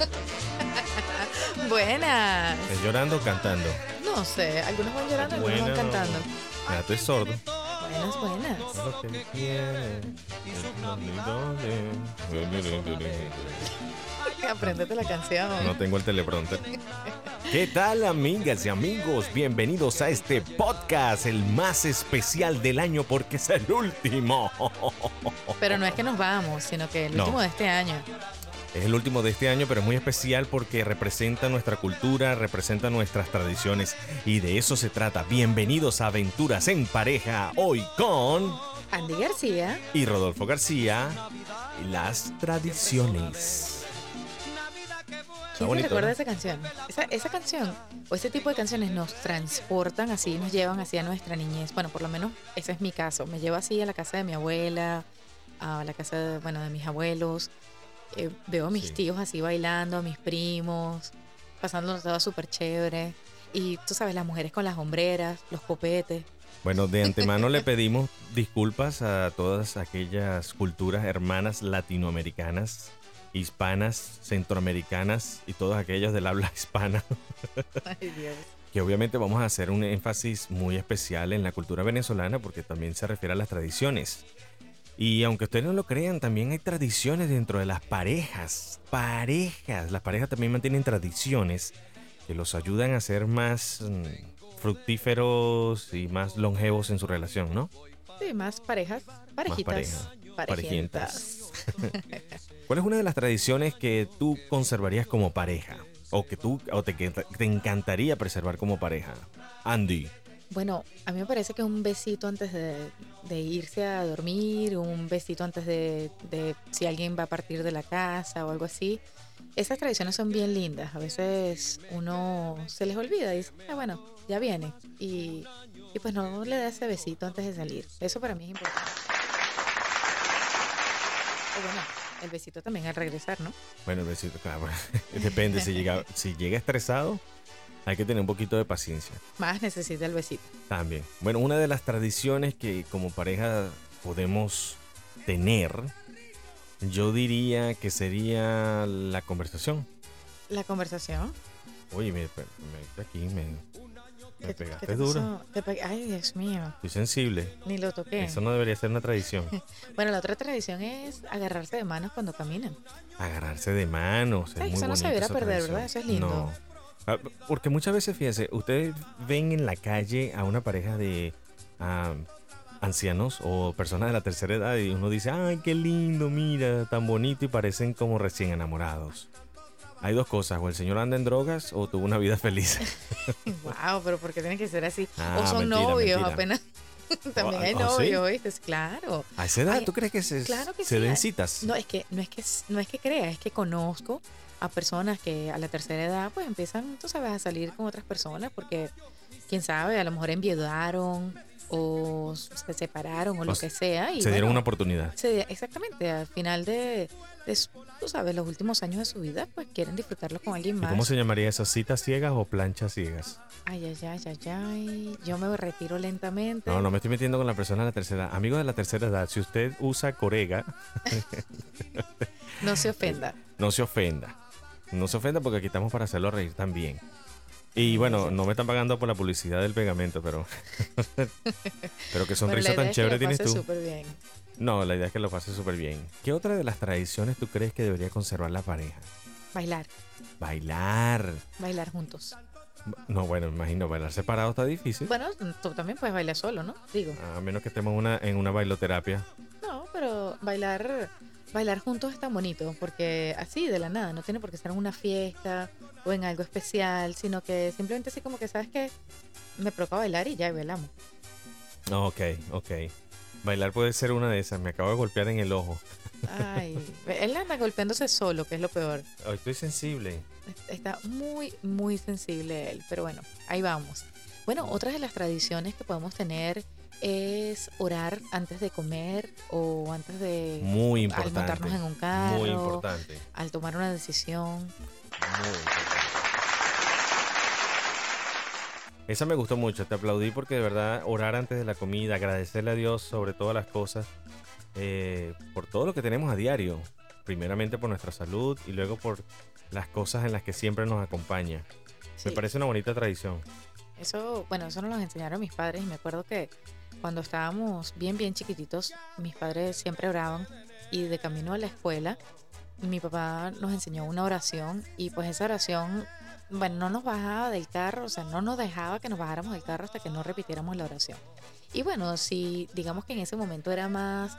Ay, Buenas. ¿es llorando o cantando? No sé, algunos van llorando, algunos van cantando. Ya estoy sordo. Buenas, buenas. Lo que tiene, Apréndete la canción. No tengo el teleprompter. ¿Qué tal amigas y amigos? Bienvenidos a este podcast, el más especial del año porque es el último. Pero no es que nos vamos, sino que el No. último de este año. Es el último de este año, pero es muy especial porque representa nuestra cultura, representa nuestras tradiciones y de eso se trata. Bienvenidos a Aventuras en Pareja, hoy con... Andy García. y Rodolfo García, las tradiciones. ¿Quién bonito, se recuerda ¿no? esa canción? Esa, esa canción o ese tipo de canciones nos transportan así, nos llevan así a nuestra niñez. Bueno, por lo menos ese es mi caso. Me lleva así a la casa de mi abuela, a la casa de, bueno, de mis abuelos. Eh, veo a mis Sí. tíos así bailando, a mis primos, pasándolo todo súper chévere. Y tú sabes, las mujeres con las hombreras, los copetes. Bueno, de antemano le pedimos disculpas a todas aquellas culturas hermanas latinoamericanas, hispanas, centroamericanas y todas aquellas del habla hispana, Ay, Dios. que obviamente vamos a hacer un énfasis muy especial en la cultura venezolana porque también se refiere a las tradiciones. Y aunque ustedes no lo crean, también hay tradiciones dentro de las parejas. Parejas. Las parejas también mantienen tradiciones que los ayudan a ser más mm, fructíferos y más longevos en su relación, ¿no? Sí, más parejas, parejitas. pareja, parejientas. ¿Cuál es una de las tradiciones que tú conservarías como pareja? O que tú o te, que te encantaría preservar como pareja. Andy. Bueno, a mí me parece que un besito antes de, irse a dormir, un besito antes de, si alguien va a partir de la casa o algo así. Esas tradiciones son bien lindas. A veces uno se les olvida y dice, "Ah, bueno, ya viene. Y, pues no le da ese besito antes de salir. Eso para mí es importante. Bueno, el besito también al regresar, ¿no? Bueno, besito, claro. Depende, si llega, si llega estresado, hay que tener un poquito de paciencia. Más necesita el besito. También. Bueno, una de las tradiciones que como pareja podemos tener, yo diría que sería la conversación. La conversación. Oye, me, me- aquí me, me ¿Qué- pegaste te duro. pasó? Te pe- Ay, Dios mío. Estoy sensible. Ni lo toqué. Eso no debería ser una tradición. Bueno, la otra tradición es agarrarse de manos cuando caminan. Agarrarse de manos. Es Ay, muy eso no se debiera perder, tradición. ¿verdad? Eso es lindo. No. Ah, Porque muchas veces, fíjense, ustedes ven en la calle a una pareja de ah, ancianos o personas de la tercera edad y uno dice, ay, qué lindo, mira, tan bonito y parecen como recién enamorados. Hay dos cosas, o el señor anda en drogas o tuvo una vida feliz. wow, pero ¿por qué tiene que ser así? Ah, o son mentira, novios mentira. apenas. También hay ¿oh, sí? novios, ¿viste? Claro. ¿A esa edad Ay, tú crees que se, claro que se sí, den citas? No, es que no es que no es que crea, es que conozco a personas que a la tercera edad pues empiezan, tú sabes, a salir con otras personas porque quién sabe, a lo mejor enviudaron o se separaron o lo que sea y se dieron bueno, una oportunidad. se- exactamente, al final de, de tú sabes, los últimos años de su vida, pues quieren disfrutarlo con alguien ¿Y más. cómo se llamaría eso? ¿Citas ciegas o planchas ciegas? Ay, ay, ay, ay, ay. Yo me retiro lentamente. No, no me estoy metiendo con la persona de la tercera edad. Amigo de la tercera edad, si usted usa corega, No se ofenda. no se ofenda. No se ofenda porque aquí estamos para hacerlo reír también. Y bueno, no me están pagando por la publicidad del pegamento, pero. pero qué sonrisa tan chévere tienes tú. bien. No, la idea es que lo pase súper bien. ¿Qué otra de las tradiciones tú crees que debería conservar la pareja? Bailar, Bailar. bailar juntos. No, bueno, imagino, bailar separado está difícil. Bueno, tú también puedes bailar solo, ¿no? Digo. A menos que estemos una, en una bailoterapia. No, pero bailar, bailar juntos es tan bonito, porque así de la nada, no tiene por qué ser en una fiesta o en algo especial, sino que simplemente así como que sabes que me provoca bailar y ya y bailamos. Ok, ok. Bailar puede ser una de esas. Me acabo de golpear en el ojo. Ay, él anda golpeándose solo, que es lo peor. Estoy sensible. Está muy, muy sensible él, pero bueno, ahí vamos. Bueno, otra de las tradiciones que podemos tener es orar antes de comer o antes de Muy al importante. montarnos en un carro, Muy importante. al tomar una decisión. Muy importante. Esa me gustó mucho, te aplaudí porque de verdad orar antes de la comida, agradecerle a Dios sobre todas las cosas, eh, por todo lo que tenemos a diario. Primeramente por nuestra salud y luego por las cosas en las que siempre nos acompaña. Me parece una bonita tradición. Eso, bueno, eso nos lo enseñaron mis padres y me acuerdo que cuando estábamos bien, bien chiquititos, mis padres siempre oraban y de camino a la escuela, mi papá nos enseñó una oración y pues esa oración, bueno, no nos bajaba del carro, o sea, no nos dejaba que nos bajáramos del carro hasta que no repitiéramos la oración. Y bueno, si digamos que en ese momento era más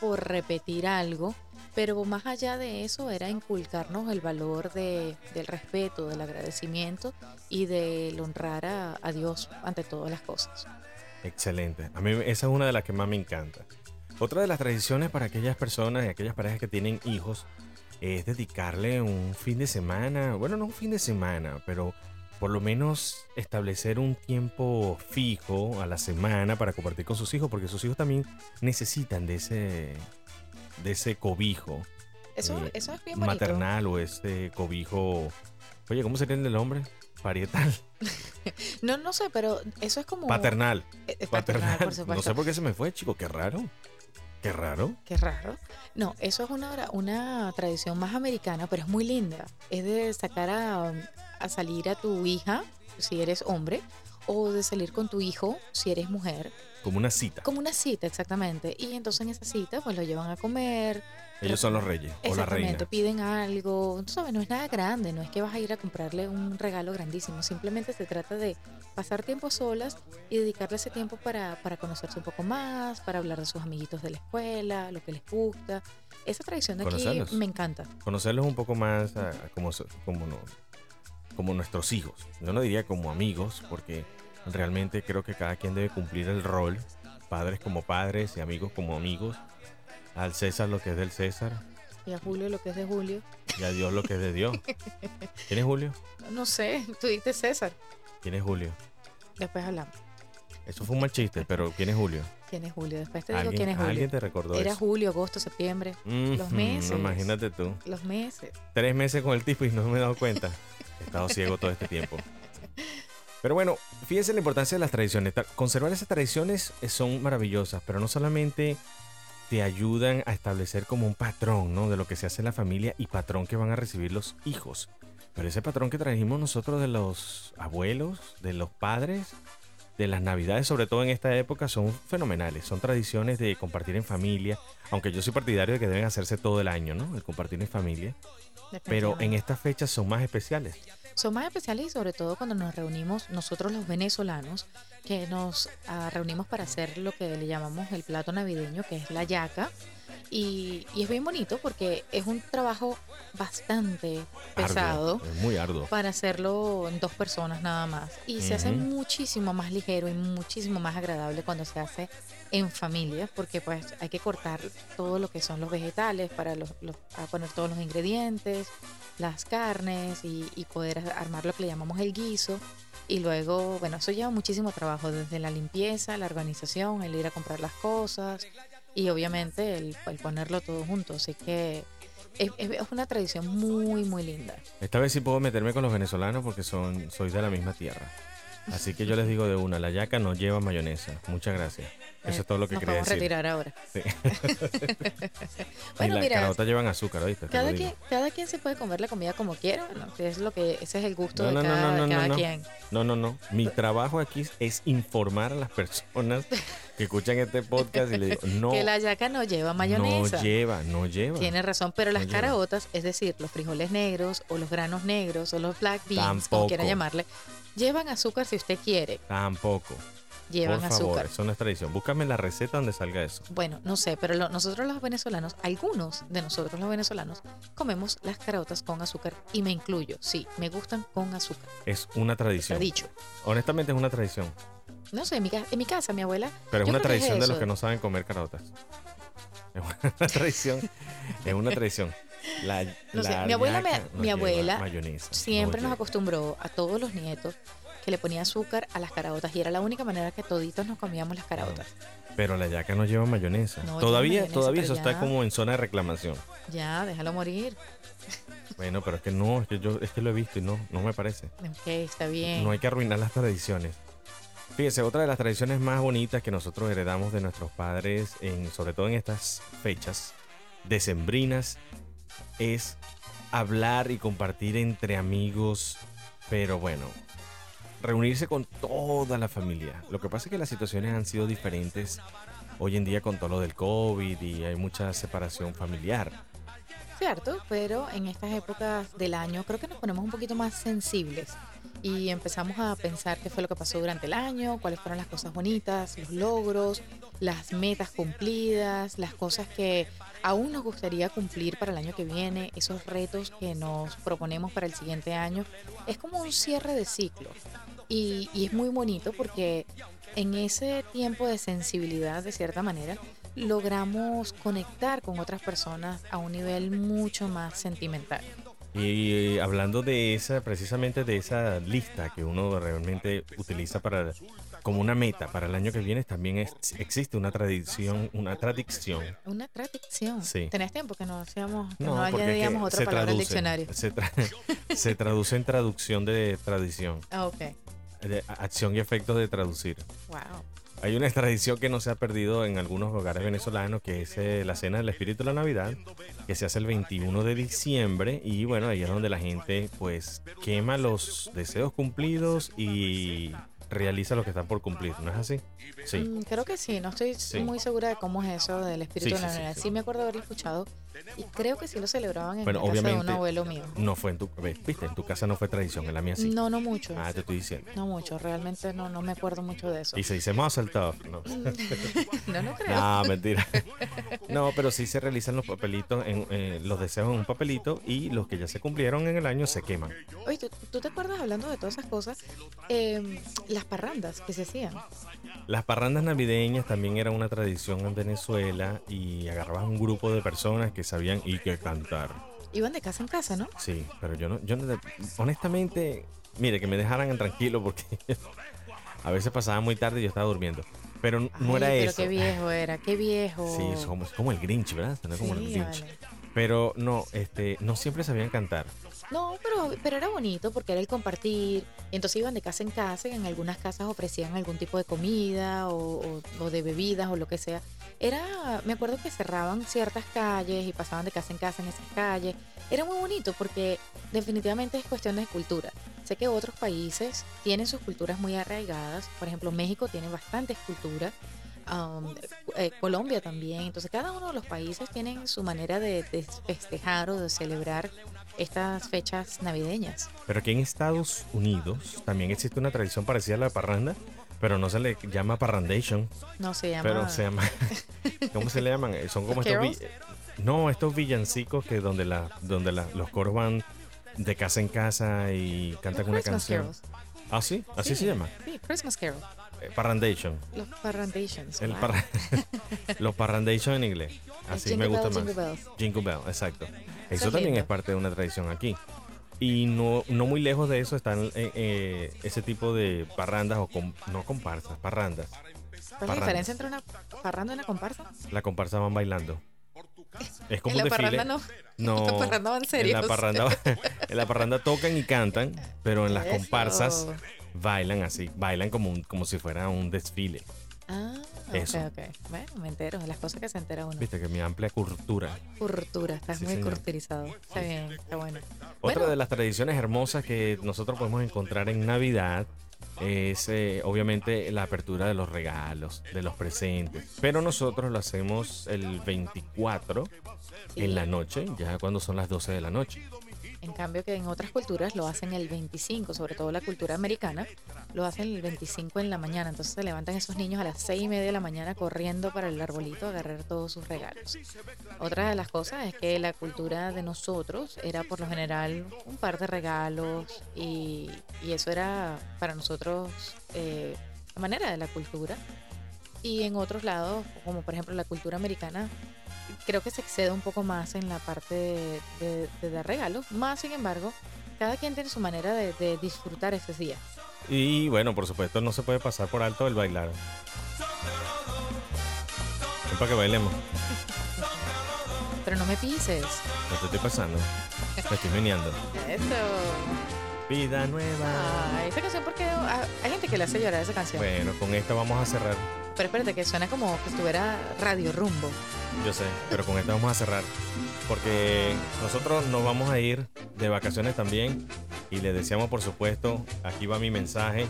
por repetir algo, pero más allá de eso era inculcarnos el valor de, del respeto, del agradecimiento y del honrar a, a Dios ante todas las cosas. Excelente. A mí esa es una de las que más me encanta. Otra de las tradiciones para aquellas personas y aquellas parejas que tienen hijos es dedicarle un fin de semana, bueno, no un fin de semana, pero por lo menos establecer un tiempo fijo a la semana para compartir con sus hijos, porque sus hijos también necesitan de ese, de ese cobijo Eso, Eh, eso es bien bonito. maternal o ese cobijo, oye, ¿cómo sería el del hombre? Parietal, No, no sé, pero eso es como... paternal, Eh, eh, paternal. por No sé por qué se me fue, chico, qué raro. Qué raro. Qué raro. No, eso es una, una tradición más americana, pero es muy linda. Es de sacar a, a salir a tu hija, si eres hombre, o de salir con tu hijo, si eres mujer, Como una cita. como una cita exactamente. Y entonces en esa cita, pues lo llevan a comer. Ellos son los reyes o la reina. Piden algo. Tú sabes, no es nada grande, no es que vas a ir a comprarle un regalo grandísimo. Simplemente se trata de pasar tiempo solas y dedicarle ese tiempo para, para conocerse un poco más, para hablar de sus amiguitos de la escuela, lo que les gusta. Esa tradición de aquí Conocerlos. me encanta. Conocerlos un poco más a- a como, so- como, no- como nuestros hijos. Yo no diría como amigos, porque realmente creo que cada quien debe cumplir el rol. Padres como padres y amigos como amigos. Al César lo que es del César Y a Julio lo que es de Julio. y a Dios lo que es de Dios. ¿Quién es Julio? No sé, tú dices César. ¿Quién es Julio? Después hablamos. Eso fue un mal chiste, pero ¿quién es Julio? ¿Quién es Julio? Después te digo ¿Alguien, quién es Julio. alguien te recordó Era eso? julio, agosto, septiembre. los meses. Imagínate tú. Los meses. tres meses con el tipo y no me he dado cuenta. He estado ciego todo este tiempo. Pero bueno, fíjense la importancia de las tradiciones. Conservar esas tradiciones eh, son maravillosas, pero no solamente te ayudan a establecer como un patrón, ¿no? De lo que se hace en la familia y patrón que van a recibir los hijos. Pero ese patrón que trajimos nosotros de los abuelos, de los padres, de las navidades, sobre todo en esta época, son fenomenales. Son tradiciones de compartir en familia, aunque yo soy partidario de que deben hacerse todo el año, ¿no? El compartir en familia. Pero en estas fechas son más especiales. Son más especiales y sobre todo cuando nos reunimos nosotros los venezolanos, que nos ah, reunimos para hacer lo que le llamamos el plato navideño, que es la yaca. Y, y es bien bonito porque es un trabajo bastante pesado Arduo, es muy arduo. para hacerlo en dos personas nada más. Y se hace muchísimo más ligero y muchísimo más agradable cuando se hace en familia, porque pues hay que cortar todo lo que son los vegetales para los, los- para poner todos los ingredientes, las carnes y, y poder armar lo que le llamamos el guiso. Y luego, bueno, eso lleva muchísimo trabajo, desde la limpieza, la organización, el ir a comprar las cosas y obviamente el, ponerlo todo junto. Así que es, es- es una tradición muy, muy linda. Esta vez sí puedo meterme con los venezolanos porque son, soy de la misma tierra. Así que yo les digo de una, la yaca no lleva mayonesa. Muchas gracias. Eso es todo lo que Nos quería vamos a decir. retirar ahora. Sí. Bueno, y las mira, caraotas llevan azúcar, ¿oíste? Te Cada quien, cada quien se puede comer la comida como quiera, que es lo que, ese es el gusto No, de no, no, cada, no, no, cada no. quien. No, no, no. Mi trabajo aquí es informar a las personas que escuchan este podcast y le digo, no, Que la yaca no lleva mayonesa. no lleva, no lleva. Tiene razón, pero las No caraotas, es decir, los frijoles negros o los granos negros o los black beans, como quiera Tampoco. llamarle, llevan azúcar si usted quiere, Tampoco. Llevan Por favor, azúcar. eso no es tradición. Búscame la receta donde salga eso. Bueno, no sé, pero lo- nosotros los venezolanos, algunos de nosotros los venezolanos, comemos las caraotas con azúcar y me incluyo, sí, me gustan con azúcar, Es una está tradición. dicho. Honestamente es una tradición. No sé, en mi, en mi casa, mi abuela Pero es una es tradición de los que no saben comer carotas. Es una tradición. Es una tradición. La, No sé, la mi abuela me- no mi abuela mayonesa, siempre no nos acostumbró a todos los nietos que le ponía azúcar a las caraotas y era la única manera que toditos nos comíamos las caraotas. Pero la yaca no lleva mayonesa. No lleva todavía mayonesa, todavía eso está como en zona de reclamación. Ya, déjalo morir. Bueno, pero es que no, es que yo es que lo he visto y no, no me parece. Ok, está bien. No hay que arruinar las tradiciones. Fíjese, otra de las tradiciones más bonitas que nosotros heredamos de nuestros padres, en, sobre todo en estas fechas decembrinas, es hablar y compartir entre amigos, pero bueno, reunirse con toda la familia. Lo que pasa es que las situaciones han sido diferentes hoy en día con todo lo del COVID y hay mucha separación familiar. Cierto, pero en estas épocas del año creo que nos ponemos un poquito más sensibles y empezamos a pensar qué fue lo que pasó durante el año, cuáles fueron las cosas bonitas, los logros, las metas cumplidas, las cosas que aún nos gustaría cumplir para el año que viene, esos retos que nos proponemos para el siguiente año. Es como un cierre de ciclo y, y es muy bonito porque en ese tiempo de sensibilidad, de cierta manera, logramos conectar con otras personas a un nivel mucho más sentimental. Y hablando de esa, precisamente de esa lista que uno realmente utiliza para como una meta para el año que viene, también es- existe una tradición, una tradición. Una tradición. Sí. ¿Tenés tiempo que no hacíamos, que No, añadíamos otra se palabra al traduce, diccionario? Se, tra- se traduce en traducción de tradición, Ah, ok. De acción y efectos de traducir. Wow. Hay una tradición que no se ha perdido en algunos hogares venezolanos, que es eh, la cena del Espíritu de la Navidad, que se hace el 21 de diciembre y bueno, ahí es donde la gente pues quema los deseos cumplidos y realiza lo que están por cumplir, ¿no es así? Sí. Mm, creo que sí, no estoy Sí. muy segura de cómo es eso del espíritu Sí, de la Navidad. sí. Sí, me acuerdo haberlo escuchado y creo que sí lo celebraban en Bueno, la casa de un abuelo mío. No fue en tu, viste, en tu casa no fue tradición, en la mía sí. No, no mucho. Ah, te estoy diciendo. No mucho, realmente no, no me acuerdo mucho de eso. Y se dice Muscle Tough. No, No, no creo. no mentira. No, pero sí se realizan los papelitos, en, eh, los deseos en un papelito y los que ya se cumplieron en el año se queman. Oye, ¿tú, tú te acuerdas hablando de todas esas cosas? Eh, las parrandas que se hacían. Las parrandas navideñas también era una tradición en Venezuela y agarrabas un grupo de personas que sabían y que cantar. Iban de casa en casa, ¿no? Sí, pero yo no, yo no- honestamente, mire, que me dejaran tranquilo porque a veces pasaba muy tarde y yo estaba durmiendo. Pero no Ay, era pero eso. qué viejo era, qué viejo. Sí, es como, el Grinch, ¿verdad? Como el Grinch. vale. Pero no, este, no siempre sabían cantar. No, pero, pero era bonito porque era el compartir. Y entonces iban de casa en casa y en algunas casas ofrecían algún tipo de comida o, o- o de bebidas o lo que sea. Era, me acuerdo que cerraban ciertas calles y pasaban de casa en casa en esas calles. Era muy bonito porque definitivamente es cuestión de cultura. Sé que otros países tienen sus culturas muy arraigadas. Por ejemplo, México tiene bastantes culturas. um, eh, Colombia también. Entonces cada uno de los países tienen su manera de, de festejar o de celebrar estas fechas navideñas. Pero aquí en Estados Unidos también existe una tradición parecida a la parranda, pero no se le llama parrandation, No se llama. pero se llama... ¿Cómo se le llaman? Eh, Son como ¿Los estos... vi- carols? No, estos villancicos que donde, la, donde la- los coros van de casa en casa y cantan una Christmas canción. carols. ¿Ah, sí? ¿Así Sí, se llama? Sí, Christmas Carol. Eh, Parrandation. Los parrandations. El wow. parra- los parrandation en inglés. Así me gusta bells, más. jingle bells. Jingle Bell, exacto. es Eso también lindo. es parte de una tradición aquí. Y no, no muy lejos de eso están eh, eh, ese tipo de parrandas o com- no comparsas, parrandas. ¿Cuál es la diferencia entre una parranda y una comparsa? La comparsa van bailando. Es como en la un desfile. parranda no. No, En la parranda van en la parranda, en la parranda tocan y cantan, pero en las Eso. comparsas bailan así, bailan como, un- como si fuera un desfile. Ah, Eso. ok, ok. Bueno, me entero de las cosas que se entera uno. Viste que mi amplia cultura. Cultura, estás Sí, muy señor. culturizado. Está bien, está bueno. Otra Bueno. de las tradiciones hermosas que nosotros podemos encontrar en Navidad es eh, obviamente la apertura de los regalos, de los presentes. Pero nosotros lo hacemos el 24 Sí. en la noche, ya cuando son las 12 de la noche. En cambio que en otras culturas lo hacen el 25, sobre todo la cultura americana, lo hacen el 25 en la mañana. Entonces se levantan esos niños a las 6 y media de la mañana corriendo para el arbolito a agarrar todos sus regalos. Otra de las cosas es que la cultura de nosotros era por lo general un par de regalos y, eso era para nosotros eh, la manera de la cultura. Y en otros lados, como por ejemplo la cultura americana, creo que se excede un poco más en la parte de, de- de dar regalos. Más sin embargo, cada quien tiene su manera de, de disfrutar ese día. Y bueno, por supuesto, no se puede pasar por alto el bailar. Es para que bailemos. Pero no me pises. No te estoy pasando. Me estoy meneando. Eso. Vida nueva. Ay, esa canción porque ah, hay gente que le hace llorar esa canción. Bueno, con esta vamos a cerrar. Pero espérate, que suena como que estuviera Radio Rumbo. Yo sé, pero con esta vamos a cerrar. Porque nosotros nos vamos a ir de vacaciones también. Y les deseamos, por supuesto, aquí va mi mensaje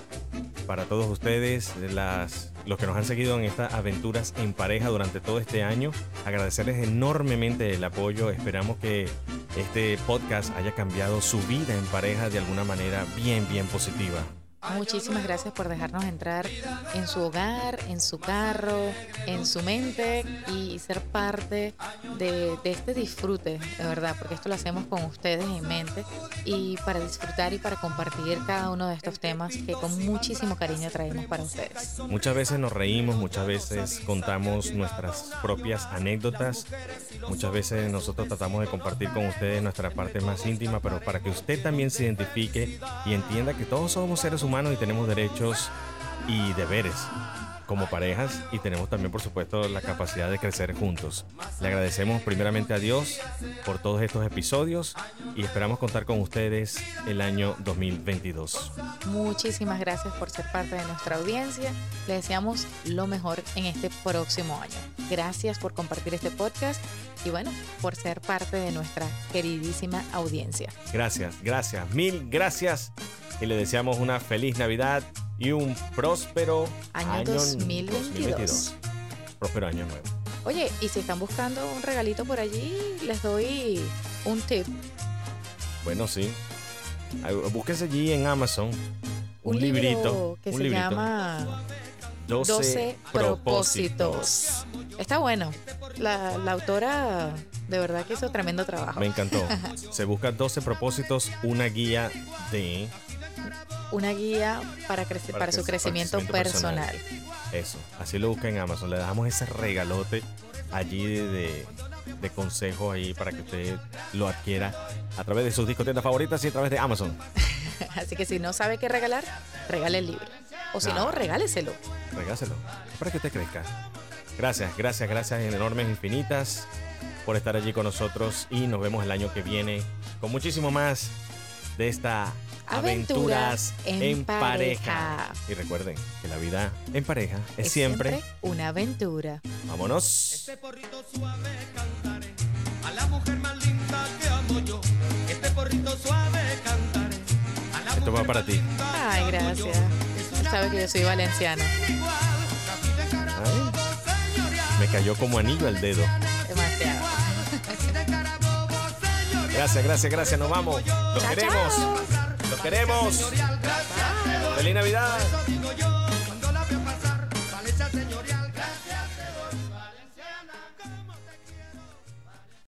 para todos ustedes, las, los que nos han seguido en estas aventuras en pareja durante todo este año. Agradecerles enormemente el apoyo. Esperamos que este podcast haya cambiado su vida en pareja de alguna manera bien, bien positiva. Muchísimas gracias por dejarnos entrar en su hogar, en su carro, en su mente y ser parte de, este disfrute, de verdad, porque esto lo hacemos con ustedes en mente y para disfrutar y para compartir cada uno de estos temas que con muchísimo cariño traemos para ustedes. Muchas veces nos reímos, muchas veces contamos nuestras propias anécdotas, muchas veces nosotros tratamos de compartir con ustedes nuestra parte más íntima, pero para que usted también se identifique y entienda que todos somos seres humanos y tenemos derechos y deberes como parejas y tenemos también por supuesto la capacidad de crecer juntos. Le agradecemos primeramente a Dios por todos estos episodios y esperamos contar con ustedes el año 2022. Muchísimas gracias por ser parte de nuestra audiencia. Le deseamos lo mejor en este próximo año. Gracias por compartir este podcast y bueno, por ser parte de nuestra queridísima audiencia. Gracias, gracias, mil gracias y le deseamos una feliz Navidad y un próspero año, 2022. Próspero año nuevo. Oye, y si están buscando un regalito por allí, les doy un tip. Bueno, sí. Búsquense allí en Amazon un, librito que se llama 12, propósitos. Está bueno. La, la, autora de verdad que hizo tremendo trabajo. Me encantó. se busca 12 propósitos, una guía de una guía para, crecer, para, su crecimiento, personal. Eso, así lo busca en Amazon. Le dejamos ese regalote allí de, de consejos ahí para que usted lo adquiera a través de sus discotiendas favoritas y a través de Amazon. así que si no sabe qué regalar, regale el libro. O si no, regáleselo. Regáleselo. Para que usted crezca. Gracias, gracias, gracias en enormes infinitas por estar allí con nosotros y nos vemos el año que viene con muchísimo más de esta Aventuras, en, pareja. Y recuerden que la vida en pareja es, siempre, una aventura. Vámonos. Este porrito suave cantaré a la mujer más linda que amo yo. Este porrito suave cantaré a la Esto va para ti. Ay, gracias. Sabes que yo soy valenciana. me cayó como anillo al dedo. Demasiado. Gracias, gracias, gracias. Nos vamos. Los queremos. Los queremos. Feliz Navidad.